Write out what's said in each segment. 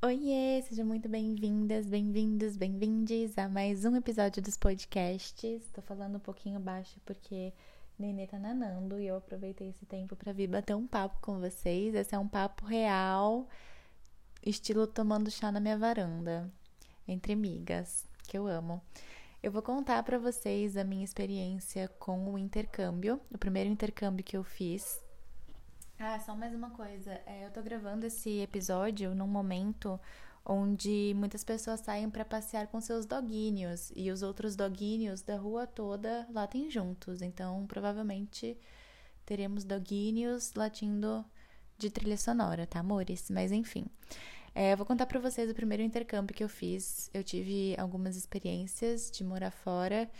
Oiê, sejam muito bem-vindas, bem-vindos, bem-vindes a mais um episódio dos podcasts. Tô falando um pouquinho baixo porque Nenê tá nanando e eu aproveitei esse tempo para vir bater um papo com vocês. Esse é um papo real, estilo tomando chá na minha varanda, entre amigas, que eu amo. Eu vou contar para vocês a minha experiência com o intercâmbio, o primeiro intercâmbio que eu fiz ah, só mais uma coisa. É, eu tô gravando esse episódio num momento onde muitas pessoas saem para passear com seus doguinhos e os outros doguinhos da rua toda latem juntos. Então, provavelmente teremos doguinhos latindo de trilha sonora, tá, amores? Mas enfim. É, eu vou contar para vocês o primeiro intercâmbio que eu fiz. Eu tive algumas experiências de morar fora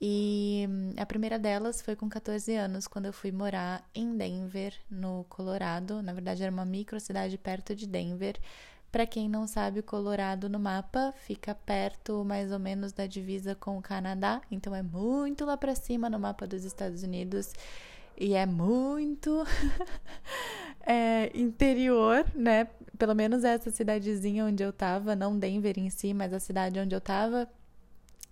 e a primeira delas foi com 14 anos, quando eu fui morar em Denver, no Colorado. Na verdade, era uma microcidade perto de Denver. Para quem não sabe, o Colorado no mapa fica perto mais ou menos da divisa com o Canadá, então é muito lá para cima no mapa dos Estados Unidos e é muito é, interior, né? Pelo menos essa cidadezinha onde eu tava, não Denver em si, mas a cidade onde eu tava,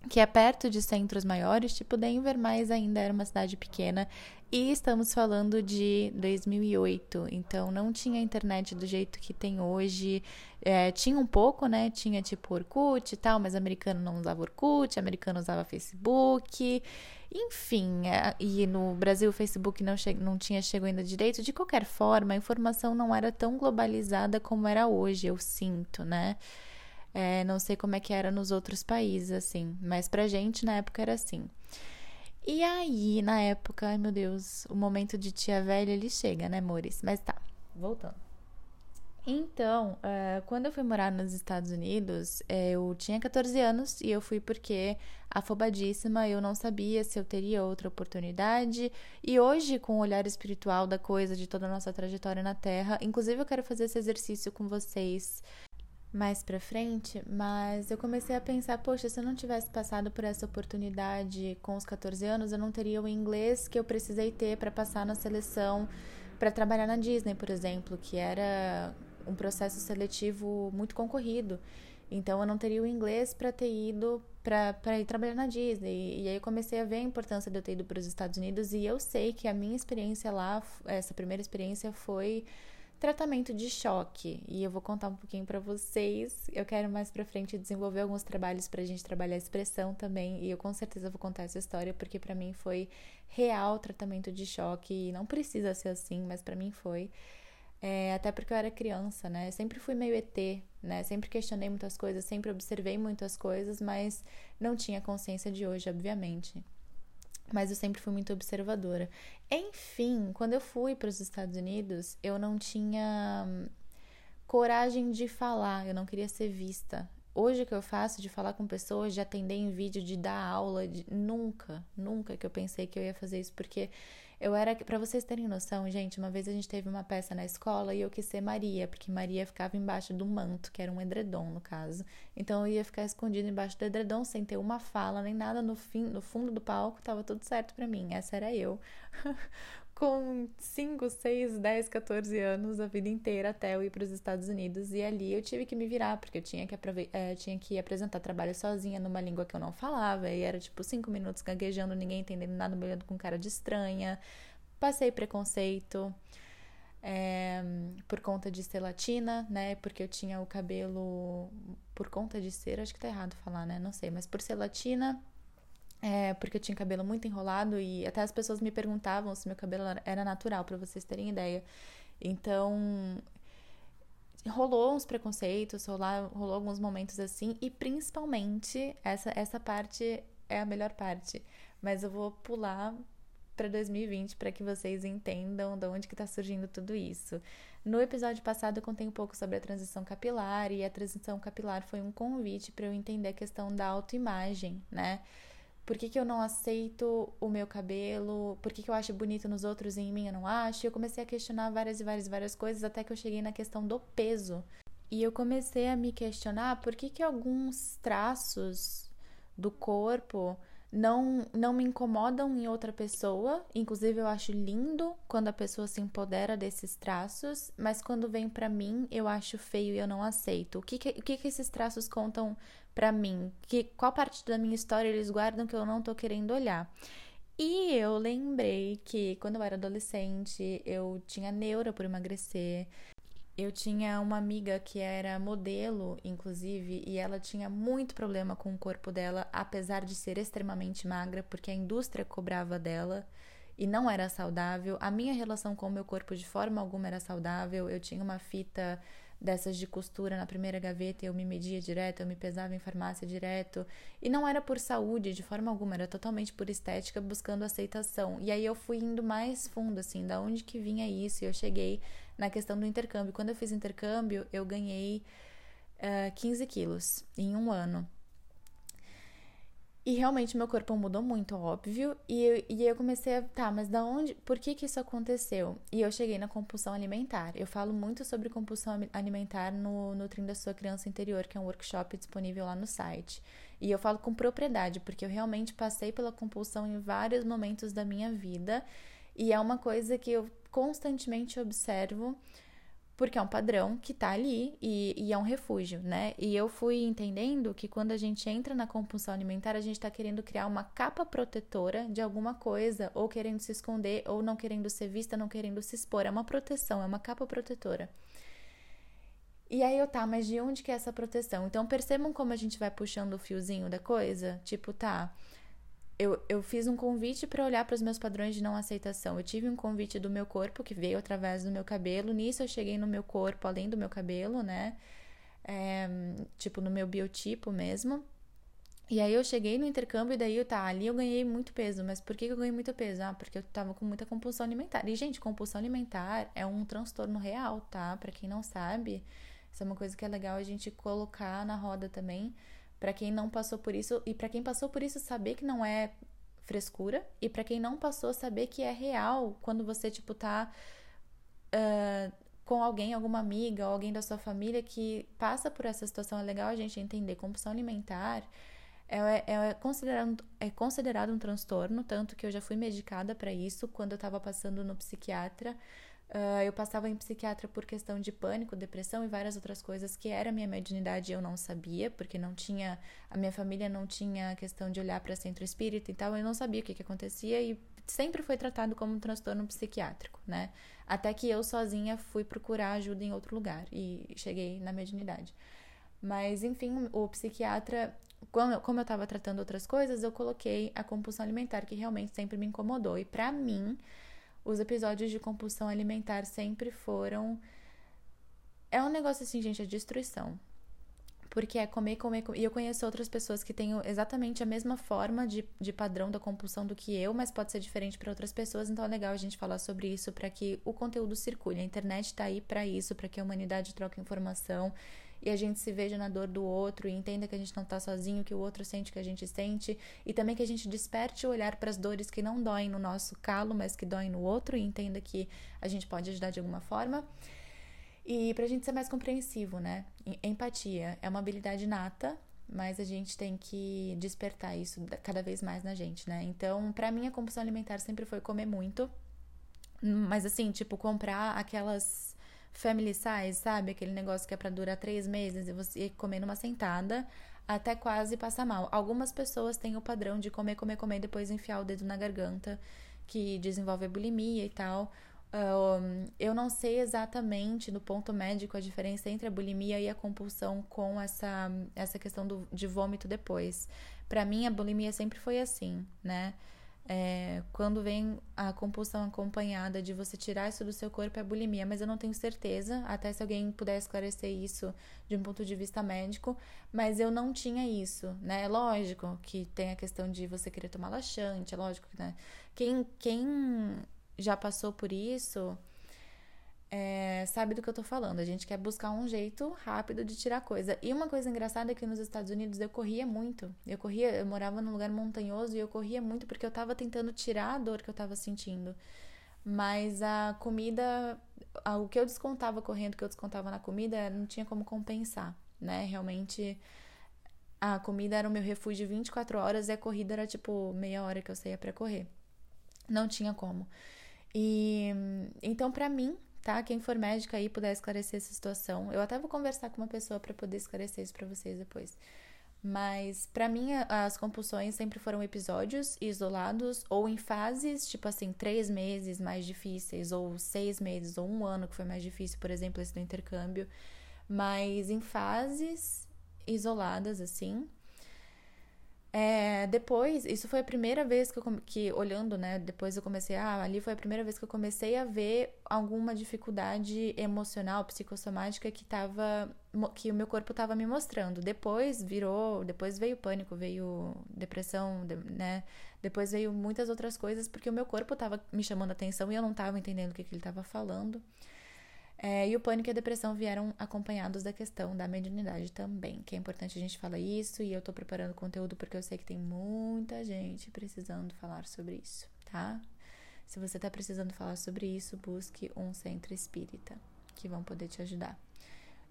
que é perto de centros maiores, tipo Denver, mas ainda era uma cidade pequena. E estamos falando de 2008, então não tinha internet do jeito que tem hoje. É, tinha um pouco, né? Tinha tipo Orkut e tal, mas americano não usava Orkut, americano usava Facebook. Enfim, é, e no Brasil o Facebook não, não tinha chegado ainda direito. De qualquer forma, a informação não era tão globalizada como era hoje, eu sinto, né? É, não sei como é que era nos outros países, assim, mas pra gente na época era assim. E aí, na época, ai meu Deus, o momento de tia velha ele chega, né, amores? Mas tá, voltando. Então, uh, quando eu fui morar nos Estados Unidos, é, eu tinha 14 anos e eu fui porque, afobadíssima, eu não sabia se eu teria outra oportunidade. E hoje, com o olhar espiritual da coisa, de toda a nossa trajetória na Terra, inclusive eu quero fazer esse exercício com vocês mais pra frente, mas eu comecei a pensar, poxa, se eu não tivesse passado por essa oportunidade com os 14 anos, eu não teria o inglês que eu precisei ter para passar na seleção para trabalhar na Disney, por exemplo, que era um processo seletivo muito concorrido. Então eu não teria o inglês para ter ido para ir trabalhar na Disney. E aí eu comecei a ver a importância de eu ter ido para os Estados Unidos e eu sei que a minha experiência lá, essa primeira experiência foi tratamento de choque. E eu vou contar um pouquinho para vocês. Eu quero mais para frente desenvolver alguns trabalhos para a gente trabalhar a expressão também. E eu com certeza vou contar essa história porque para mim foi real tratamento de choque. E não precisa ser assim, mas para mim foi. É, até porque eu era criança, né? Sempre fui meio ET, né? Sempre questionei muitas coisas, sempre observei muitas coisas, mas não tinha consciência de hoje, obviamente mas eu sempre fui muito observadora. Enfim, quando eu fui para os Estados Unidos, eu não tinha coragem de falar, eu não queria ser vista. Hoje que eu faço de falar com pessoas, de atender em vídeo, de dar aula, de... nunca, nunca que eu pensei que eu ia fazer isso, porque eu era, para vocês terem noção, gente, uma vez a gente teve uma peça na escola e eu quis ser Maria, porque Maria ficava embaixo do manto, que era um edredom no caso. Então eu ia ficar escondida embaixo do edredom sem ter uma fala nem nada no fim, no fundo do palco, tava tudo certo para mim. Essa era eu. com 5, 6, 10, 14 anos, a vida inteira até eu ir para os Estados Unidos. E ali eu tive que me virar, porque eu tinha que, é, tinha que apresentar trabalho sozinha numa língua que eu não falava. E era tipo 5 minutos gaguejando, ninguém entendendo nada, me olhando com cara de estranha. Passei preconceito. É, por conta de ser latina, né? Porque eu tinha o cabelo. Por conta de ser, acho que tá errado falar, né? Não sei, mas por ser latina, é, porque eu tinha cabelo muito enrolado e até as pessoas me perguntavam se meu cabelo era natural, para vocês terem ideia. Então, rolou uns preconceitos, rolou, rolou alguns momentos assim, e principalmente essa, essa parte é a melhor parte. Mas eu vou pular para 2020 para que vocês entendam de onde que está surgindo tudo isso. No episódio passado eu contei um pouco sobre a transição capilar e a transição capilar foi um convite para eu entender a questão da autoimagem, né? Por que, que eu não aceito o meu cabelo? Por que, que eu acho bonito nos outros e em mim eu não acho? E eu comecei a questionar várias e várias várias coisas até que eu cheguei na questão do peso. E eu comecei a me questionar por que, que alguns traços do corpo não, não me incomodam em outra pessoa. Inclusive, eu acho lindo quando a pessoa se empodera desses traços, mas quando vem para mim, eu acho feio e eu não aceito. O que, que, o que, que esses traços contam para mim? Que, qual parte da minha história eles guardam que eu não tô querendo olhar? E eu lembrei que quando eu era adolescente, eu tinha neura por emagrecer, eu tinha uma amiga que era modelo, inclusive, e ela tinha muito problema com o corpo dela, apesar de ser extremamente magra, porque a indústria cobrava dela e não era saudável. A minha relação com o meu corpo de forma alguma era saudável. Eu tinha uma fita dessas de costura na primeira gaveta, eu me media direto, eu me pesava em farmácia direto. E não era por saúde, de forma alguma, era totalmente por estética, buscando aceitação. E aí eu fui indo mais fundo, assim, da onde que vinha isso, e eu cheguei na questão do intercâmbio. Quando eu fiz intercâmbio, eu ganhei uh, eh, 15 quilos em um ano. E realmente meu corpo mudou muito, óbvio. E eu, e eu comecei a, tá, mas da onde, por que que isso aconteceu? E eu cheguei na compulsão alimentar. Eu falo muito sobre compulsão alimentar no Nutrindo a Sua Criança Interior, que é um workshop disponível lá no site. E eu falo com propriedade, porque eu realmente passei pela compulsão em vários momentos da minha vida. E é uma coisa que eu constantemente observo porque é um padrão que tá ali e, e, é um refúgio, né? E eu fui entendendo que quando a gente entra na compulsão alimentar, a gente tá querendo criar uma capa protetora de alguma coisa, ou querendo se esconder, ou não querendo ser vista, não querendo se expor. É uma proteção, é uma capa protetora. E aí eu, tá, mas de onde que é essa proteção? Então percebam como a gente vai puxando o fiozinho da coisa? Tipo, tá eu, eu fiz um convite para olhar para os meus padrões de não aceitação. Eu tive um convite do meu corpo, que veio através do meu cabelo. Nisso eu cheguei no meu corpo, além do meu cabelo, né? É, tipo, no meu biotipo mesmo. E aí eu cheguei no intercâmbio e daí, tá, ali eu ganhei muito peso. Mas por que eu ganhei muito peso? Ah, porque eu tava com muita compulsão alimentar. E, gente, compulsão alimentar é um transtorno real, tá? Para quem não sabe, isso é uma coisa que é legal a gente colocar na roda também para quem não passou por isso e para quem passou por isso saber que não é frescura e para quem não passou saber que é real quando você tipo tá uh, com alguém, alguma amiga ou alguém da sua família que passa por essa situação é legal a gente entender compulsão alimentar é, é, é, considerado, é considerado um transtorno, tanto que eu já fui medicada para isso quando eu estava passando no psiquiatra. Uh, eu passava em psiquiatra por questão de pânico, depressão e várias outras coisas que era minha mediunidade e eu não sabia, porque não tinha, a minha família não tinha questão de olhar para centro espírita e tal, eu não sabia o que, que acontecia e sempre foi tratado como um transtorno psiquiátrico, né? Até que eu sozinha fui procurar ajuda em outro lugar e cheguei na mediunidade. Mas, enfim, o psiquiatra, como eu estava tratando outras coisas, eu coloquei a compulsão alimentar, que realmente sempre me incomodou. E para mim, os episódios de compulsão alimentar sempre foram. É um negócio assim, gente, é destruição. Porque é comer, comer, comer. E eu conheço outras pessoas que têm exatamente a mesma forma de, de padrão da compulsão do que eu, mas pode ser diferente para outras pessoas. Então é legal a gente falar sobre isso para que o conteúdo circule. A internet está aí para isso, para que a humanidade troque informação e a gente se veja na dor do outro e entenda que a gente não está sozinho, que o outro sente que a gente sente e também que a gente desperte o olhar para as dores que não doem no nosso calo, mas que doem no outro e entenda que a gente pode ajudar de alguma forma. E para a gente ser mais compreensivo, né? Empatia é uma habilidade nata, mas a gente tem que despertar isso cada vez mais na gente, né? Então, para mim, a compulsão alimentar sempre foi comer muito, mas assim, tipo, comprar aquelas family size, sabe? Aquele negócio que é para durar três meses e você comer numa sentada até quase passar mal. Algumas pessoas têm o padrão de comer, comer, comer depois enfiar o dedo na garganta, que desenvolve a bulimia e tal. Eu não sei exatamente no ponto médico a diferença entre a bulimia e a compulsão com essa, essa questão do, de vômito depois. Para mim, a bulimia sempre foi assim, né? É, quando vem a compulsão acompanhada de você tirar isso do seu corpo é bulimia, mas eu não tenho certeza, até se alguém puder esclarecer isso de um ponto de vista médico, mas eu não tinha isso, né? É lógico que tem a questão de você querer tomar laxante, é lógico que, né? Quem, quem já passou por isso é, sabe do que eu tô falando. A gente quer buscar um jeito rápido de tirar coisa. E uma coisa engraçada é que nos Estados Unidos eu corria muito. Eu corria, eu morava num lugar montanhoso e eu corria muito porque eu tava tentando tirar a dor que eu tava sentindo. Mas a comida, o que eu descontava correndo, o que eu descontava na comida, não tinha como compensar, né? Realmente a comida era o meu refúgio 24 horas e a corrida era tipo meia hora que eu saía para correr. Não tinha como. E então para mim, tá? Quem for médica aí puder esclarecer essa situação, eu até vou conversar com uma pessoa para poder esclarecer isso para vocês depois. Mas para mim as compulsões sempre foram episódios isolados ou em fases, tipo assim, três meses mais difíceis, ou seis meses, ou um ano que foi mais difícil, por exemplo, esse do intercâmbio. Mas em fases isoladas, assim. É, depois, isso foi a primeira vez que, eu, que, olhando, né? Depois eu comecei, ah, ali foi a primeira vez que eu comecei a ver alguma dificuldade emocional, psicossomática que tava, que o meu corpo estava me mostrando. Depois virou, depois veio pânico, veio depressão, né? Depois veio muitas outras coisas, porque o meu corpo estava me chamando atenção e eu não estava entendendo o que, que ele estava falando. É, e o pânico e a depressão vieram acompanhados da questão da mediunidade também, que é importante a gente falar isso e eu tô preparando conteúdo porque eu sei que tem muita gente precisando falar sobre isso, tá? Se você tá precisando falar sobre isso, busque um centro espírita que vão poder te ajudar.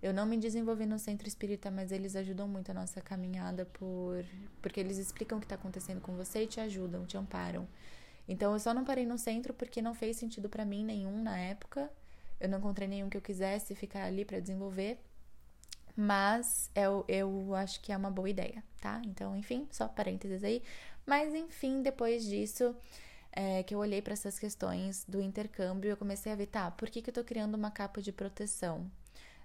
Eu não me desenvolvi no centro espírita, mas eles ajudam muito a nossa caminhada por porque eles explicam o que está acontecendo com você e te ajudam, te amparam. Então eu só não parei no centro porque não fez sentido para mim nenhum na época eu não encontrei nenhum que eu quisesse ficar ali para desenvolver. Mas eu, eu acho que é uma boa ideia, tá? Então, enfim, só parênteses aí. Mas, enfim, depois disso, é, que eu olhei para essas questões do intercâmbio, eu comecei a ver, tá, por que, que eu tô criando uma capa de proteção?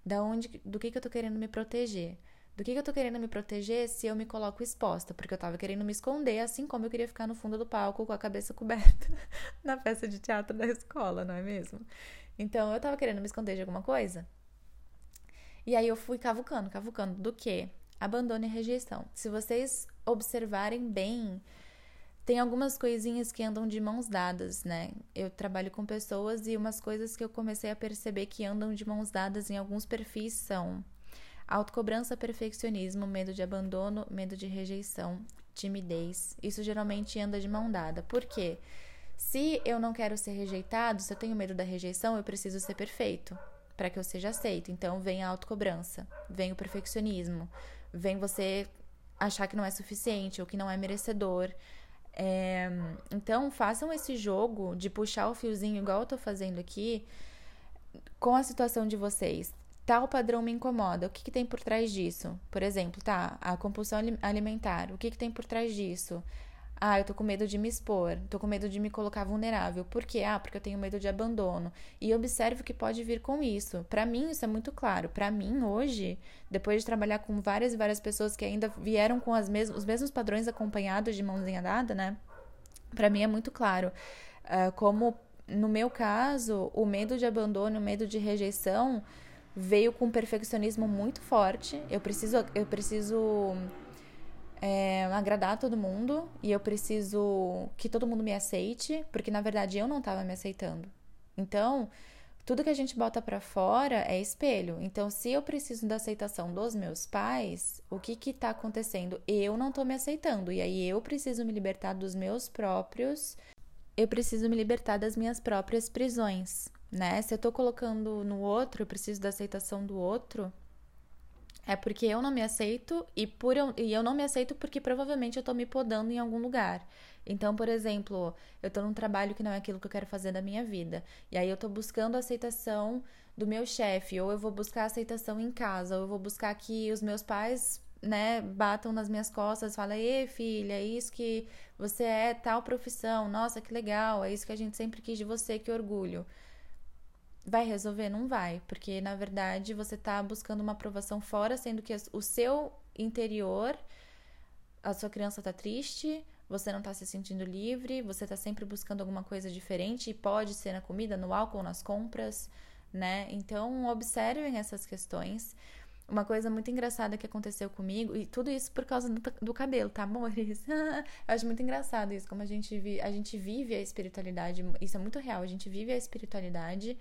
Da onde, do que, que eu tô querendo me proteger? Do que, que eu tô querendo me proteger se eu me coloco exposta? Porque eu tava querendo me esconder, assim como eu queria ficar no fundo do palco com a cabeça coberta na peça de teatro da escola, não é mesmo? Então eu tava querendo me esconder de alguma coisa. E aí eu fui cavucando, cavucando. Do que? Abandono e rejeição. Se vocês observarem bem, tem algumas coisinhas que andam de mãos dadas, né? Eu trabalho com pessoas e umas coisas que eu comecei a perceber que andam de mãos dadas em alguns perfis são autocobrança, perfeccionismo, medo de abandono, medo de rejeição, timidez. Isso geralmente anda de mão dada. Por quê? Se eu não quero ser rejeitado, se eu tenho medo da rejeição, eu preciso ser perfeito para que eu seja aceito. Então vem a autocobrança, vem o perfeccionismo, vem você achar que não é suficiente ou que não é merecedor. É, então façam esse jogo de puxar o fiozinho igual eu tô fazendo aqui com a situação de vocês. Tal padrão me incomoda. O que, que tem por trás disso? Por exemplo, tá, a compulsão alimentar. O que, que tem por trás disso? Ah, eu tô com medo de me expor, tô com medo de me colocar vulnerável. Por quê? Ah, porque eu tenho medo de abandono. E observe o que pode vir com isso. Para mim, isso é muito claro. Para mim, hoje, depois de trabalhar com várias e várias pessoas que ainda vieram com as mes os mesmos padrões acompanhados de mãozinha dada, né? Para mim é muito claro. Uh, como no meu caso, o medo de abandono, o medo de rejeição veio com um perfeccionismo muito forte. Eu preciso, eu preciso é, agradar todo mundo e eu preciso que todo mundo me aceite, porque na verdade eu não estava me aceitando. Então, tudo que a gente bota para fora é espelho. Então, se eu preciso da aceitação dos meus pais, o que que tá acontecendo? Eu não tô me aceitando e aí eu preciso me libertar dos meus próprios eu preciso me libertar das minhas próprias prisões, né? Se eu tô colocando no outro, eu preciso da aceitação do outro, é porque eu não me aceito e, por eu, e eu não me aceito porque provavelmente eu tô me podando em algum lugar. Então, por exemplo, eu tô num trabalho que não é aquilo que eu quero fazer da minha vida. E aí eu tô buscando a aceitação do meu chefe, ou eu vou buscar aceitação em casa, ou eu vou buscar que os meus pais, né, batam nas minhas costas, falem, ei, filha, é isso que você é, tal profissão, nossa, que legal, é isso que a gente sempre quis de você, que orgulho. Vai resolver? Não vai, porque na verdade você está buscando uma aprovação fora, sendo que o seu interior, a sua criança está triste, você não está se sentindo livre, você está sempre buscando alguma coisa diferente, e pode ser na comida, no álcool, nas compras, né? Então, observem essas questões. Uma coisa muito engraçada que aconteceu comigo, e tudo isso por causa do, do cabelo, tá, amores? Eu acho muito engraçado isso, como a gente, vi, a gente vive a espiritualidade, isso é muito real, a gente vive a espiritualidade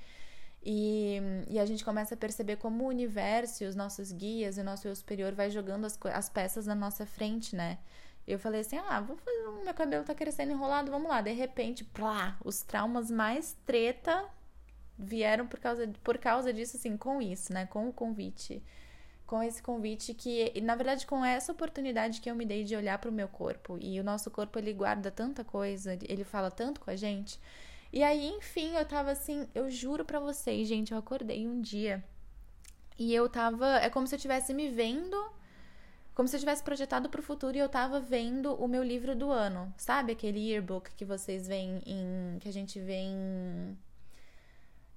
e, e, a gente começa a perceber como o universo, os nossos guias, o nosso eu superior vai jogando as, as peças na nossa frente, né? Eu falei assim: ah, vou fazer, meu cabelo tá crescendo enrolado, vamos lá. De repente, plá, os traumas mais treta vieram por causa, por causa disso, assim, com isso, né? Com o convite com esse convite que, na verdade, com essa oportunidade que eu me dei de olhar para o meu corpo. E o nosso corpo, ele guarda tanta coisa, ele fala tanto com a gente. E aí, enfim, eu tava assim, eu juro para vocês, gente, eu acordei um dia e eu tava, é como se eu estivesse me vendo, como se eu tivesse projetado para o futuro e eu tava vendo o meu livro do ano, sabe? Aquele yearbook que vocês veem em que a gente vê em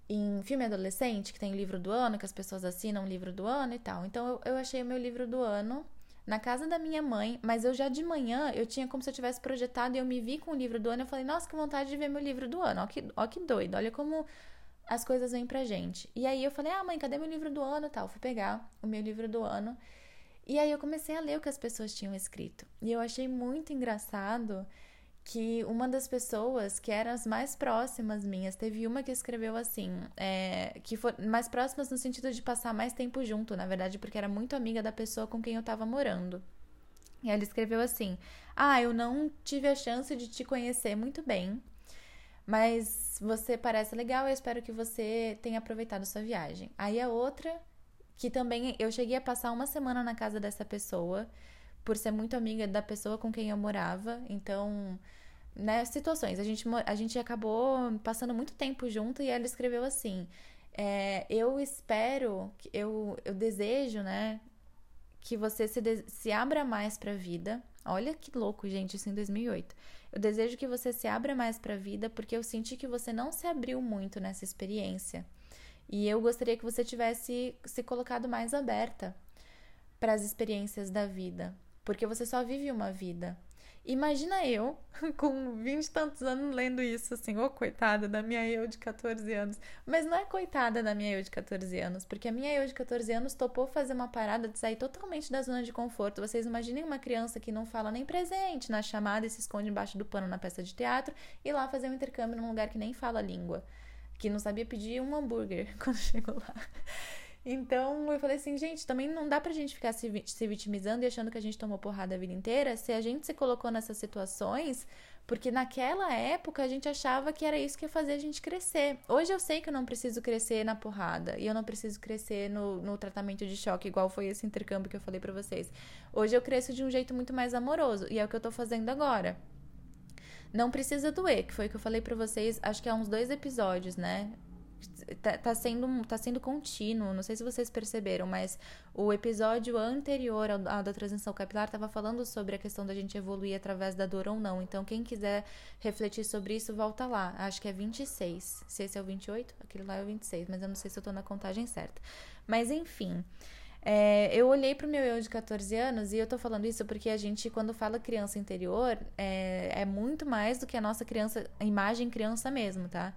em filme adolescente, que tem livro do ano, que as pessoas assinam livro do ano e tal. Então eu, eu achei o meu livro do ano na casa da minha mãe, mas eu já de manhã, eu tinha como se eu tivesse projetado e eu me vi com o livro do ano. Eu falei, nossa, que vontade de ver meu livro do ano. Ó que, ó que doido, olha como as coisas vêm pra gente. E aí eu falei, ah, mãe, cadê meu livro do ano tal? Fui pegar o meu livro do ano. E aí eu comecei a ler o que as pessoas tinham escrito. E eu achei muito engraçado que uma das pessoas que eram as mais próximas minhas, teve uma que escreveu assim, é, que foi mais próximas no sentido de passar mais tempo junto, na verdade, porque era muito amiga da pessoa com quem eu tava morando. E ela escreveu assim: Ah, eu não tive a chance de te conhecer muito bem, mas você parece legal e eu espero que você tenha aproveitado sua viagem. Aí a outra, que também eu cheguei a passar uma semana na casa dessa pessoa por ser muito amiga da pessoa com quem eu morava. Então, né, situações. A gente, a gente acabou passando muito tempo junto e ela escreveu assim: é, Eu espero, eu, eu desejo, né, que você se, se abra mais para a vida. Olha que louco, gente, isso em 2008. Eu desejo que você se abra mais para a vida porque eu senti que você não se abriu muito nessa experiência. E eu gostaria que você tivesse se colocado mais aberta para as experiências da vida, porque você só vive uma vida. Imagina eu, com vinte e tantos anos, lendo isso, assim, ô oh, coitada da minha eu de 14 anos. Mas não é coitada da minha eu de 14 anos, porque a minha eu de 14 anos topou fazer uma parada de sair totalmente da zona de conforto. Vocês imaginem uma criança que não fala nem presente na chamada e se esconde embaixo do pano na peça de teatro e lá fazer um intercâmbio num lugar que nem fala língua, que não sabia pedir um hambúrguer quando chegou lá. Então eu falei assim, gente, também não dá pra gente ficar se, se vitimizando e achando que a gente tomou porrada a vida inteira se a gente se colocou nessas situações, porque naquela época a gente achava que era isso que ia fazer a gente crescer. Hoje eu sei que eu não preciso crescer na porrada e eu não preciso crescer no, no tratamento de choque, igual foi esse intercâmbio que eu falei pra vocês. Hoje eu cresço de um jeito muito mais amoroso e é o que eu tô fazendo agora. Não precisa doer, que foi o que eu falei para vocês, acho que há uns dois episódios, né? Tá, tá, sendo, tá sendo contínuo. Não sei se vocês perceberam, mas o episódio anterior ao, ao da transição capilar estava falando sobre a questão da gente evoluir através da dor ou não. Então, quem quiser refletir sobre isso, volta lá. Acho que é 26. Se esse é o 28, aquele lá é o 26, mas eu não sei se eu tô na contagem certa. Mas enfim. É, eu olhei pro meu eu de 14 anos e eu tô falando isso porque a gente, quando fala criança interior, é, é muito mais do que a nossa criança, a imagem criança mesmo, tá?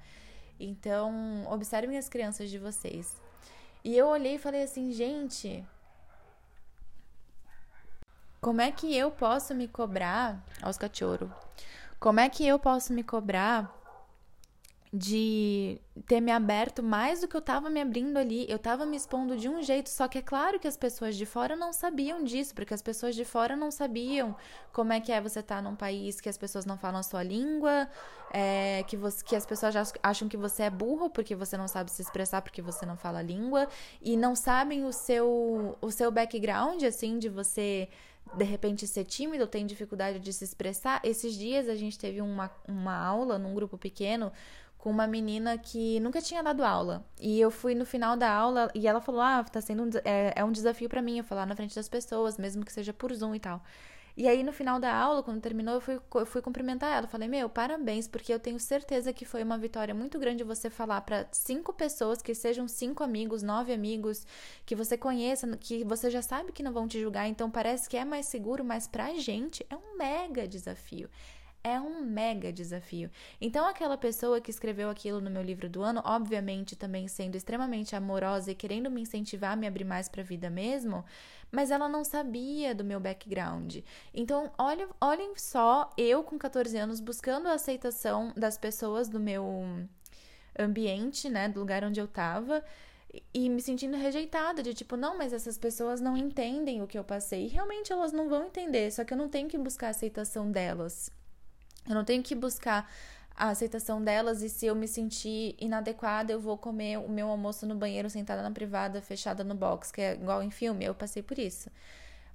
Então, observem as crianças de vocês. E eu olhei e falei assim, gente, como é que eu posso me cobrar aos cachorros? Como é que eu posso me cobrar de ter me aberto mais do que eu tava me abrindo ali. Eu tava me expondo de um jeito, só que é claro que as pessoas de fora não sabiam disso, porque as pessoas de fora não sabiam como é que é você estar tá num país que as pessoas não falam a sua língua, é, que, você, que as pessoas acham que você é burro porque você não sabe se expressar porque você não fala a língua, e não sabem o seu, o seu background, assim, de você de repente ser tímido, tem dificuldade de se expressar. Esses dias a gente teve uma, uma aula num grupo pequeno com uma menina que nunca tinha dado aula. E eu fui no final da aula e ela falou: Ah, tá sendo um, é, é um desafio para mim eu falar na frente das pessoas, mesmo que seja por Zoom e tal. E aí, no final da aula, quando terminou, eu fui, eu fui cumprimentar ela. Falei, meu, parabéns, porque eu tenho certeza que foi uma vitória muito grande você falar para cinco pessoas, que sejam cinco amigos, nove amigos, que você conheça, que você já sabe que não vão te julgar. Então, parece que é mais seguro, mas pra gente é um mega desafio é um mega desafio. Então, aquela pessoa que escreveu aquilo no meu livro do ano, obviamente também sendo extremamente amorosa e querendo me incentivar a me abrir mais para a vida mesmo, mas ela não sabia do meu background. Então, olhem, olhem só, eu com 14 anos buscando a aceitação das pessoas do meu ambiente, né, do lugar onde eu tava e me sentindo rejeitada, de tipo, não, mas essas pessoas não entendem o que eu passei. E realmente elas não vão entender, só que eu não tenho que buscar a aceitação delas. Eu não tenho que buscar a aceitação delas e se eu me sentir inadequada, eu vou comer o meu almoço no banheiro sentada na privada, fechada no box, que é igual em filme, eu passei por isso.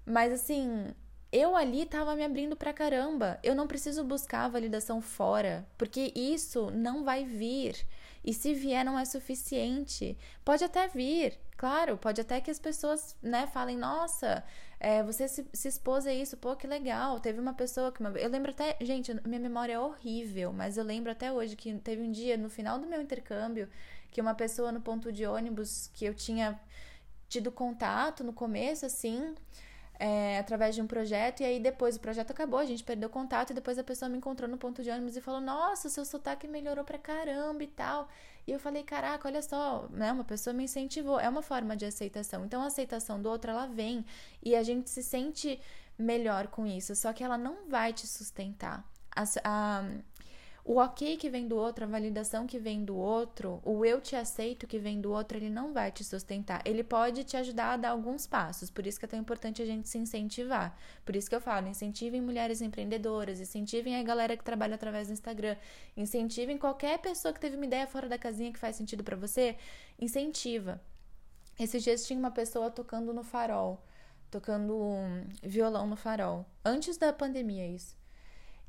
Mas assim, eu ali tava me abrindo pra caramba. Eu não preciso buscar validação fora, porque isso não vai vir. E se vier, não é suficiente. Pode até vir, claro, pode até que as pessoas, né, falem, nossa, é, você se, se expôs a isso, pô, que legal. Teve uma pessoa que. Eu lembro até. Gente, minha memória é horrível, mas eu lembro até hoje que teve um dia, no final do meu intercâmbio, que uma pessoa no ponto de ônibus que eu tinha tido contato no começo, assim é, através de um projeto, e aí depois o projeto acabou, a gente perdeu contato, e depois a pessoa me encontrou no ponto de ônibus e falou: Nossa, seu sotaque melhorou pra caramba e tal. E eu falei: Caraca, olha só, né? Uma pessoa me incentivou. É uma forma de aceitação. Então a aceitação do outro, ela vem e a gente se sente melhor com isso, só que ela não vai te sustentar. A, a, o ok que vem do outro, a validação que vem do outro, o eu te aceito que vem do outro, ele não vai te sustentar. Ele pode te ajudar a dar alguns passos. Por isso que é tão importante a gente se incentivar. Por isso que eu falo, incentivem mulheres empreendedoras, incentivem a galera que trabalha através do Instagram, incentivem qualquer pessoa que teve uma ideia fora da casinha que faz sentido para você, incentiva. Esses dias tinha uma pessoa tocando no farol, tocando um violão no farol. Antes da pandemia, isso.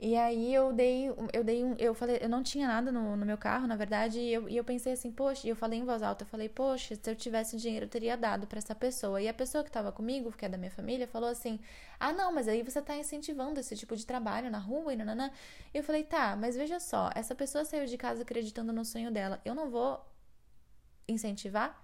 E aí eu dei, eu dei um, eu falei, eu não tinha nada no, no meu carro, na verdade, e eu, e eu pensei assim, poxa, e eu falei em voz alta, eu falei, poxa, se eu tivesse dinheiro, eu teria dado para essa pessoa. E a pessoa que tava comigo, que é da minha família, falou assim: "Ah, não, mas aí você tá incentivando esse tipo de trabalho na rua e nananã". E eu falei: "Tá, mas veja só, essa pessoa saiu de casa acreditando no sonho dela. Eu não vou incentivar?"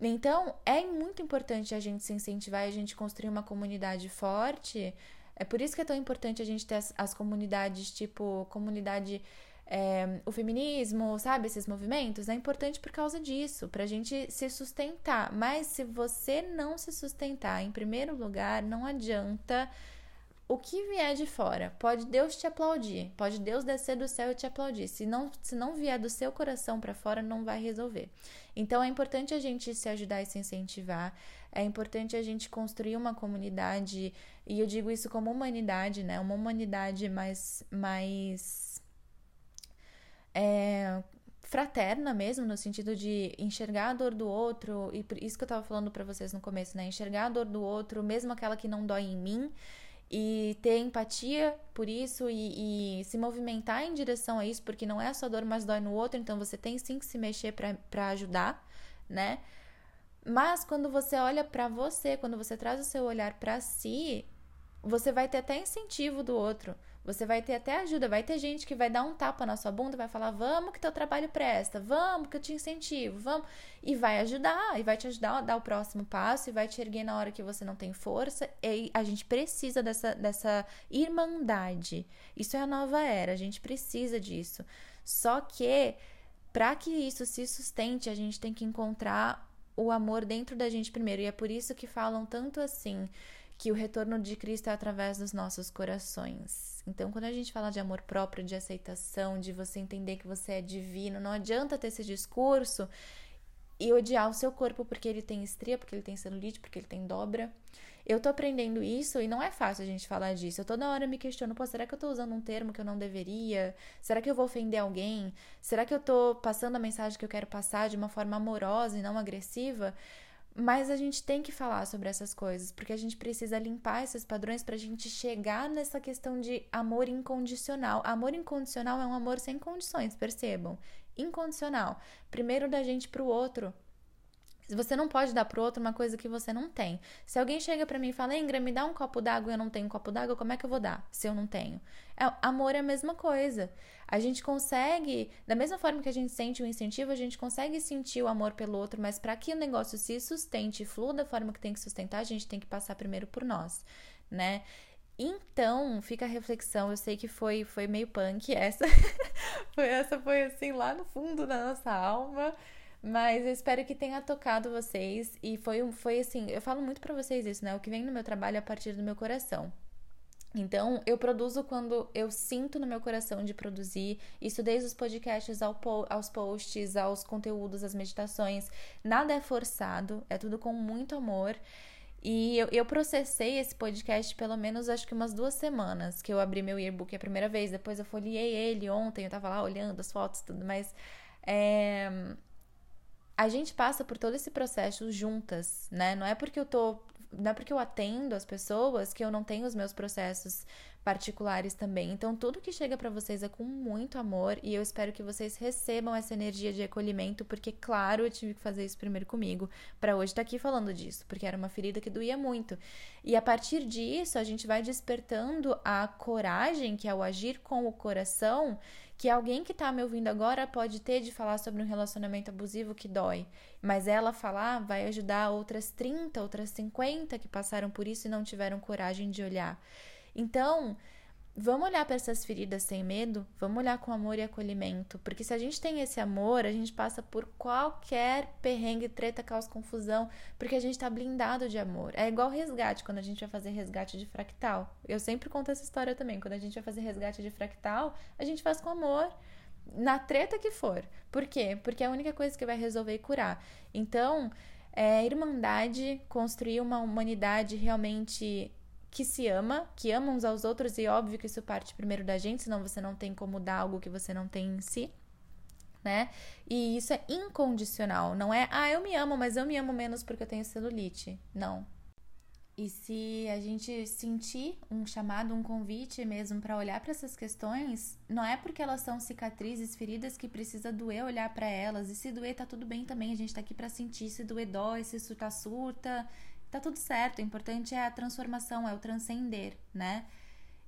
Então, é muito importante a gente se incentivar e a gente construir uma comunidade forte é por isso que é tão importante a gente ter as, as comunidades, tipo, comunidade. É, o feminismo, sabe, esses movimentos, é importante por causa disso, pra gente se sustentar. Mas se você não se sustentar em primeiro lugar, não adianta o que vier de fora. Pode Deus te aplaudir, pode Deus descer do céu e te aplaudir. Se não, se não vier do seu coração para fora, não vai resolver. Então é importante a gente se ajudar e se incentivar. É importante a gente construir uma comunidade, e eu digo isso como humanidade, né? Uma humanidade mais. mais é, fraterna mesmo, no sentido de enxergar a dor do outro, e isso que eu tava falando para vocês no começo, né? Enxergar a dor do outro, mesmo aquela que não dói em mim, e ter empatia por isso e, e, se movimentar em direção a isso, porque não é a sua dor, mas dói no outro, então você tem sim que se mexer para ajudar, né? Mas quando você olha para você, quando você traz o seu olhar para si, você vai ter até incentivo do outro. Você vai ter até ajuda, vai ter gente que vai dar um tapa na sua bunda, vai falar: "Vamos que teu trabalho presta, vamos que eu te incentivo, vamos". E vai ajudar, e vai te ajudar a dar o próximo passo, e vai te erguer na hora que você não tem força. E a gente precisa dessa dessa irmandade. Isso é a nova era, a gente precisa disso. Só que para que isso se sustente, a gente tem que encontrar o amor dentro da gente primeiro. E é por isso que falam tanto assim que o retorno de Cristo é através dos nossos corações. Então, quando a gente fala de amor próprio, de aceitação, de você entender que você é divino, não adianta ter esse discurso e odiar o seu corpo porque ele tem estria, porque ele tem celulite, porque ele tem dobra. Eu tô aprendendo isso e não é fácil a gente falar disso. Eu toda hora me questiono, pô, será que eu tô usando um termo que eu não deveria? Será que eu vou ofender alguém? Será que eu tô passando a mensagem que eu quero passar de uma forma amorosa e não agressiva? Mas a gente tem que falar sobre essas coisas, porque a gente precisa limpar esses padrões para a gente chegar nessa questão de amor incondicional. Amor incondicional é um amor sem condições, percebam. Incondicional. Primeiro da gente pro outro, você não pode dar pro outro uma coisa que você não tem. Se alguém chega para mim e fala, Ingra, me dá um copo d'água e eu não tenho um copo d'água, como é que eu vou dar se eu não tenho? É, amor é a mesma coisa. A gente consegue, da mesma forma que a gente sente o incentivo, a gente consegue sentir o amor pelo outro, mas para que o negócio se sustente e flua da forma que tem que sustentar, a gente tem que passar primeiro por nós, né? Então, fica a reflexão. Eu sei que foi, foi meio punk essa. foi essa foi assim lá no fundo da nossa alma. Mas eu espero que tenha tocado vocês e foi, foi assim, eu falo muito para vocês isso, né? O que vem no meu trabalho é a partir do meu coração. Então, eu produzo quando eu sinto no meu coração de produzir, isso desde os podcasts ao po aos posts, aos conteúdos, às meditações. Nada é forçado, é tudo com muito amor. E eu, eu, processei esse podcast pelo menos acho que umas duas semanas que eu abri meu e-book a primeira vez. Depois eu folhei ele ontem, eu tava lá olhando as fotos e tudo, mas é, a gente passa por todo esse processo juntas, né? Não é porque eu tô. Não é porque eu atendo as pessoas que eu não tenho os meus processos particulares também. Então, tudo que chega para vocês é com muito amor e eu espero que vocês recebam essa energia de acolhimento, porque, claro, eu tive que fazer isso primeiro comigo, para hoje estar tá aqui falando disso, porque era uma ferida que doía muito. E a partir disso, a gente vai despertando a coragem, que é o agir com o coração, que alguém que tá me ouvindo agora pode ter de falar sobre um relacionamento abusivo que dói, mas ela falar vai ajudar outras 30, outras 50 que passaram por isso e não tiveram coragem de olhar. Então, vamos olhar para essas feridas sem medo, vamos olhar com amor e acolhimento, porque se a gente tem esse amor, a gente passa por qualquer perrengue, treta, caos, confusão, porque a gente tá blindado de amor. É igual resgate, quando a gente vai fazer resgate de fractal. Eu sempre conto essa história também, quando a gente vai fazer resgate de fractal, a gente faz com amor. Na treta que for. Por quê? Porque é a única coisa que vai resolver e curar. Então, é, irmandade, construir uma humanidade realmente que se ama, que ama uns aos outros, e óbvio que isso parte primeiro da gente, senão você não tem como dar algo que você não tem em si. Né? E isso é incondicional, não é, ah, eu me amo, mas eu me amo menos porque eu tenho celulite. Não. E se a gente sentir um chamado, um convite mesmo para olhar para essas questões, não é porque elas são cicatrizes, feridas que precisa doer olhar para elas. E se doer tá tudo bem também, a gente tá aqui para sentir, se doer dói, se surta surta, tá tudo certo. O importante é a transformação, é o transcender, né?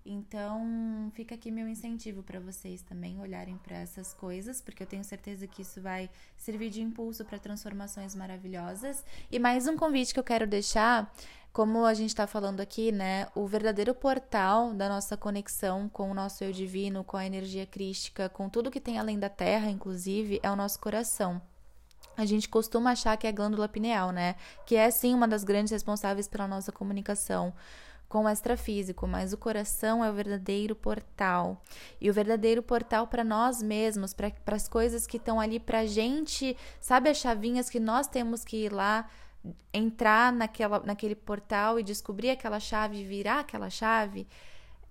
Então, fica aqui meu incentivo para vocês também olharem para essas coisas, porque eu tenho certeza que isso vai servir de impulso para transformações maravilhosas. E mais um convite que eu quero deixar, como a gente está falando aqui, né? O verdadeiro portal da nossa conexão com o nosso eu divino, com a energia crística, com tudo que tem além da Terra, inclusive, é o nosso coração a gente costuma achar que é a glândula pineal, né? Que é sim uma das grandes responsáveis pela nossa comunicação com o extrafísico, mas o coração é o verdadeiro portal. E o verdadeiro portal para nós mesmos, para as coisas que estão ali para a gente, sabe as chavinhas que nós temos que ir lá entrar naquela, naquele portal e descobrir aquela chave, virar aquela chave,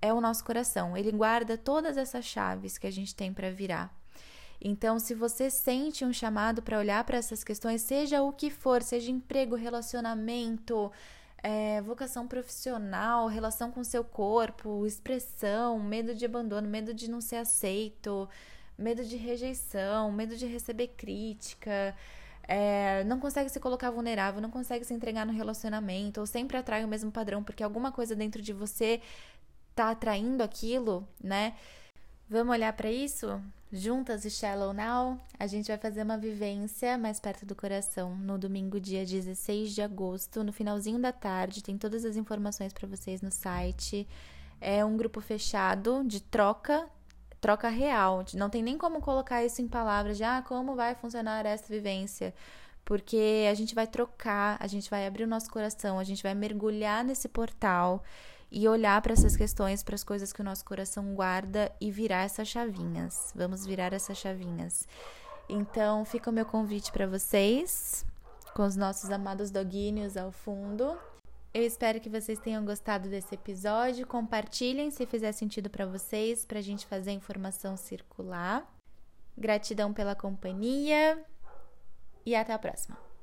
é o nosso coração. Ele guarda todas essas chaves que a gente tem para virar. Então, se você sente um chamado para olhar para essas questões, seja o que for, seja emprego, relacionamento, é, vocação profissional, relação com seu corpo, expressão, medo de abandono, medo de não ser aceito, medo de rejeição, medo de receber crítica. É, não consegue se colocar vulnerável, não consegue se entregar no relacionamento, ou sempre atrai o mesmo padrão, porque alguma coisa dentro de você tá atraindo aquilo, né? Vamos olhar para isso? Juntas e Shallow Now, a gente vai fazer uma vivência mais perto do coração no domingo, dia 16 de agosto, no finalzinho da tarde. Tem todas as informações para vocês no site. É um grupo fechado de troca, troca real. Não tem nem como colocar isso em palavras de ah, como vai funcionar essa vivência. Porque a gente vai trocar, a gente vai abrir o nosso coração, a gente vai mergulhar nesse portal e olhar para essas questões, para as coisas que o nosso coração guarda e virar essas chavinhas. Vamos virar essas chavinhas. Então, fica o meu convite para vocês, com os nossos amados doguinhos ao fundo. Eu espero que vocês tenham gostado desse episódio. Compartilhem se fizer sentido para vocês, para a gente fazer a informação circular. Gratidão pela companhia e até a próxima.